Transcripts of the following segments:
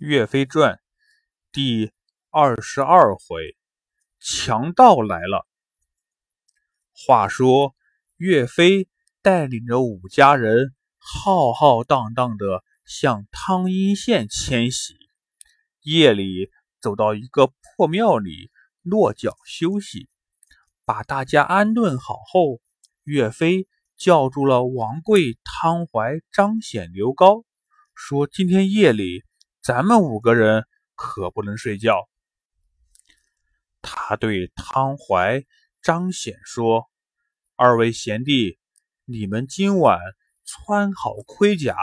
岳飞传第二十二回，强盗来了。话说，岳飞带领着五家人浩浩荡荡的向汤阴县迁徙。夜里走到一个破庙里落脚休息，把大家安顿好后，岳飞叫住了王贵、汤怀、张显、刘高，说：“今天夜里。”咱们五个人可不能睡觉。他对汤怀、张显说：“二位贤弟，你们今晚穿好盔甲，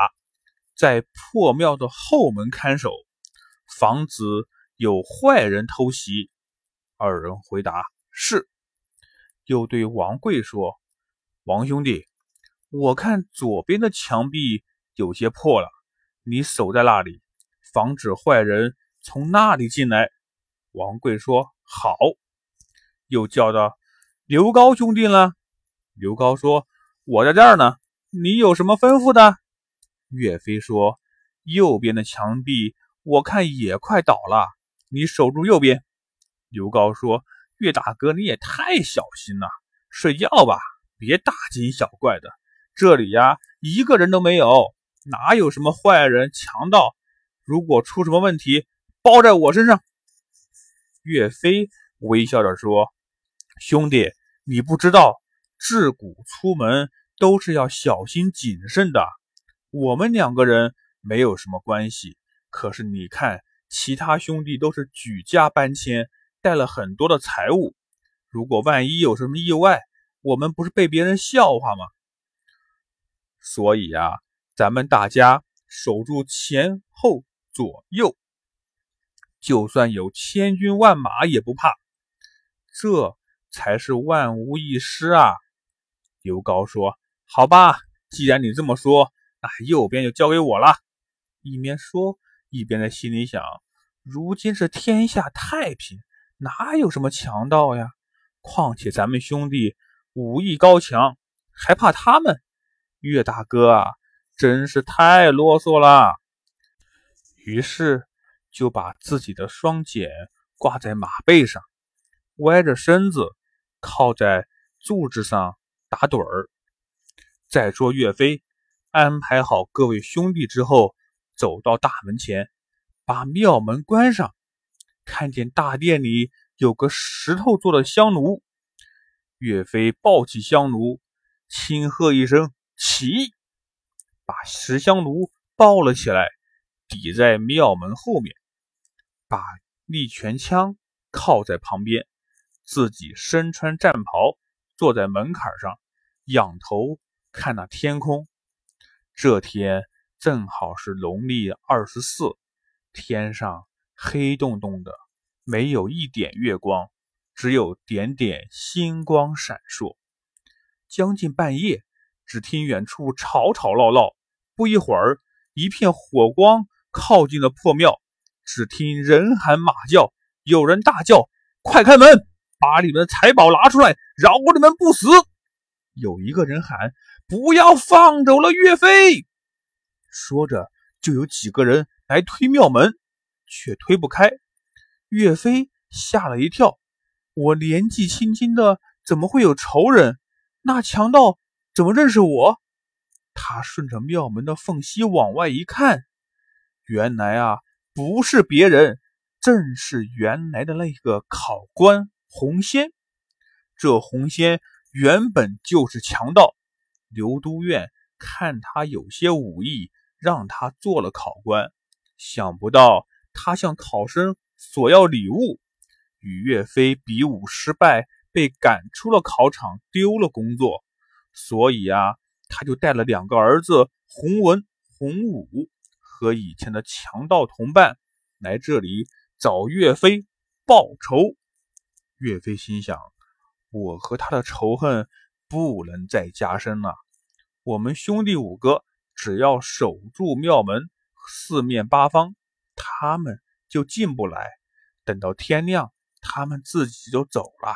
在破庙的后门看守，防止有坏人偷袭。”二人回答：“是。”又对王贵说：“王兄弟，我看左边的墙壁有些破了，你守在那里。”防止坏人从那里进来。王贵说：“好。”又叫道：“刘高兄弟呢？”刘高说：“我在这儿呢。你有什么吩咐的？”岳飞说：“右边的墙壁我看也快倒了，你守住右边。”刘高说：“岳大哥，你也太小心了，睡觉吧，别大惊小怪的。这里呀，一个人都没有，哪有什么坏人强盗？”如果出什么问题，包在我身上。”岳飞微笑着说：“兄弟，你不知道，自古出门都是要小心谨慎的。我们两个人没有什么关系，可是你看，其他兄弟都是举家搬迁，带了很多的财物。如果万一有什么意外，我们不是被别人笑话吗？所以啊，咱们大家守住前后。”左右，就算有千军万马也不怕，这才是万无一失啊！刘高说：“好吧，既然你这么说，那右边就交给我了。”一边说，一边在心里想：“如今是天下太平，哪有什么强盗呀？况且咱们兄弟武艺高强，还怕他们？岳大哥啊，真是太啰嗦了。”于是就把自己的双锏挂在马背上，歪着身子靠在柱子上打盹儿。再说岳飞安排好各位兄弟之后，走到大门前，把庙门关上，看见大殿里有个石头做的香炉。岳飞抱起香炉，轻喝一声“起”，把石香炉抱了起来。抵在庙门后面，把利拳枪靠在旁边，自己身穿战袍，坐在门槛上，仰头看那天空。这天正好是农历二十四，天上黑洞洞的，没有一点月光，只有点点星光闪烁。将近半夜，只听远处吵吵闹闹，不一会儿，一片火光。靠近了破庙，只听人喊马叫，有人大叫：“快开门，把你们的财宝拿出来，饶你们不死！”有一个人喊：“不要放走了岳飞！”说着，就有几个人来推庙门，却推不开。岳飞吓了一跳：“我年纪轻轻的，怎么会有仇人？那强盗怎么认识我？”他顺着庙门的缝隙往外一看。原来啊，不是别人，正是原来的那个考官洪仙。这洪仙原本就是强盗，刘都院看他有些武艺，让他做了考官。想不到他向考生索要礼物，与岳飞比武失败，被赶出了考场，丢了工作。所以啊，他就带了两个儿子洪文、洪武。和以前的强盗同伴来这里找岳飞报仇。岳飞心想：我和他的仇恨不能再加深了。我们兄弟五个只要守住庙门，四面八方他们就进不来。等到天亮，他们自己就走了。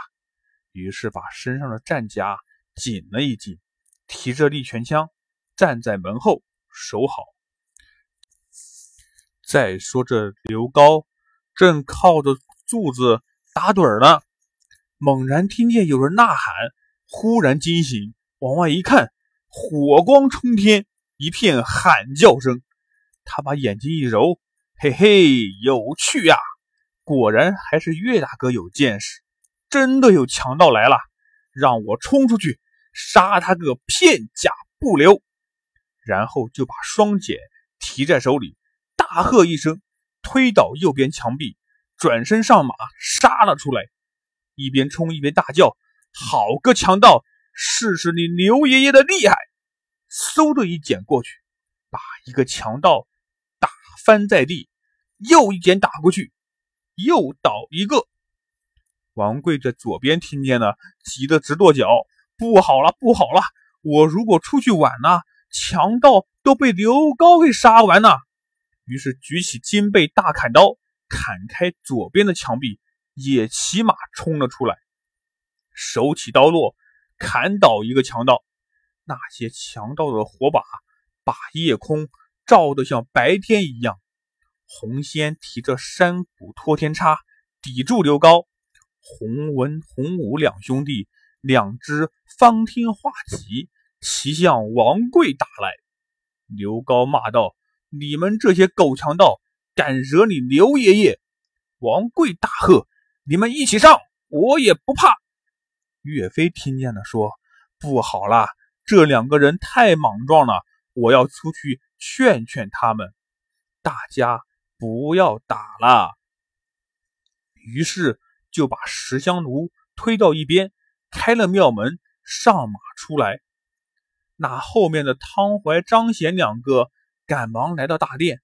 于是把身上的战甲紧了一紧，提着利拳枪站在门后守好。再说这刘高正靠着柱子打盹呢，猛然听见有人呐喊，忽然惊醒，往外一看，火光冲天，一片喊叫声。他把眼睛一揉，嘿嘿，有趣呀！果然还是岳大哥有见识，真的有强盗来了，让我冲出去杀他个片甲不留。然后就把双锏提在手里，大喝一声，推倒右边墙壁，转身上马杀了出来，一边冲一边大叫：“好个强盗！试试你刘爷爷的厉害！”嗖的一剪过去，把一个强盗打翻在地，又一剪打过去。又倒一个，王贵在左边听见了，急得直跺脚。不好了，不好了！我如果出去晚了，强盗都被刘高给杀完了。于是举起金背大砍刀，砍开左边的墙壁，也骑马冲了出来，手起刀落，砍倒一个强盗。那些强盗的火把把夜空照得像白天一样。红仙提着山谷托天叉抵住刘高，洪文、洪武两兄弟两只方天画戟齐向王贵打来。刘高骂道：“你们这些狗强盗，敢惹你刘爷爷！”王贵大喝：“你们一起上，我也不怕。”岳飞听见了，说：“不好啦，这两个人太莽撞了，我要出去劝劝他们。”大家。不要打了。于是就把石香炉推到一边，开了庙门，上马出来。那后面的汤怀、张显两个赶忙来到大殿，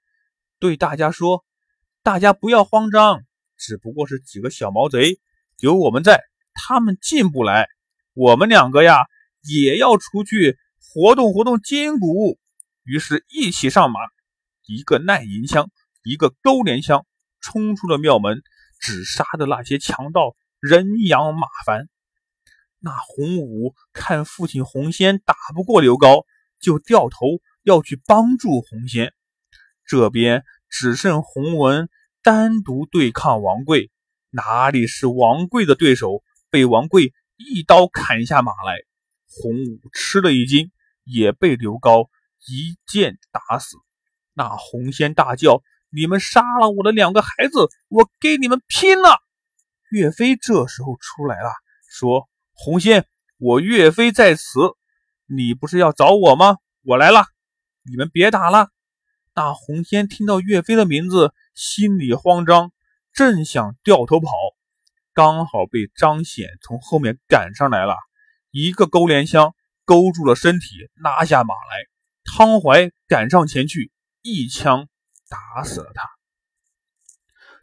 对大家说：“大家不要慌张，只不过是几个小毛贼，有我们在，他们进不来。我们两个呀，也要出去活动活动筋骨。”于是，一起上马，一个耐银枪。一个勾连枪冲出了庙门，只杀的那些强盗人仰马翻。那洪武看父亲洪仙打不过刘高，就掉头要去帮助洪仙。这边只剩洪文单独对抗王贵，哪里是王贵的对手？被王贵一刀砍下马来。洪武吃了一惊，也被刘高一剑打死。那洪仙大叫。你们杀了我的两个孩子，我跟你们拼了！岳飞这时候出来了，说：“红仙，我岳飞在此，你不是要找我吗？我来了，你们别打了。”那红仙听到岳飞的名字，心里慌张，正想掉头跑，刚好被张显从后面赶上来了，一个勾连枪勾住了身体，拉下马来。汤怀赶上前去，一枪。打死了他。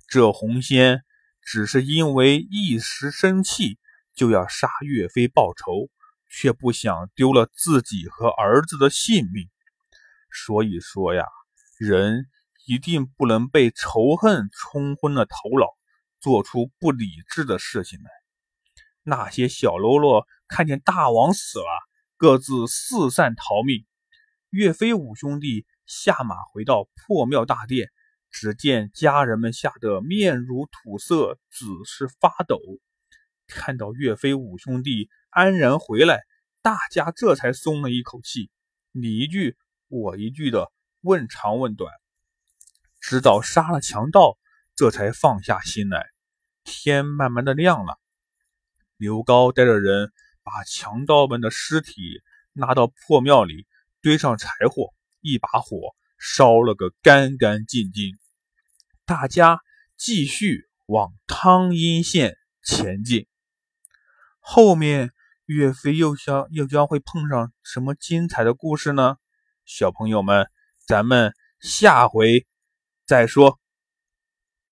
这红仙只是因为一时生气，就要杀岳飞报仇，却不想丢了自己和儿子的性命。所以说呀，人一定不能被仇恨冲昏了头脑，做出不理智的事情来。那些小喽啰看见大王死了，各自四散逃命。岳飞五兄弟。下马回到破庙大殿，只见家人们吓得面如土色，只是发抖。看到岳飞五兄弟安然回来，大家这才松了一口气，你一句我一句的问长问短，直到杀了强盗，这才放下心来。天慢慢的亮了，刘高带着人把强盗们的尸体拉到破庙里，堆上柴火。一把火烧了个干干净净，大家继续往汤阴县前进。后面岳飞又将又将会碰上什么精彩的故事呢？小朋友们，咱们下回再说。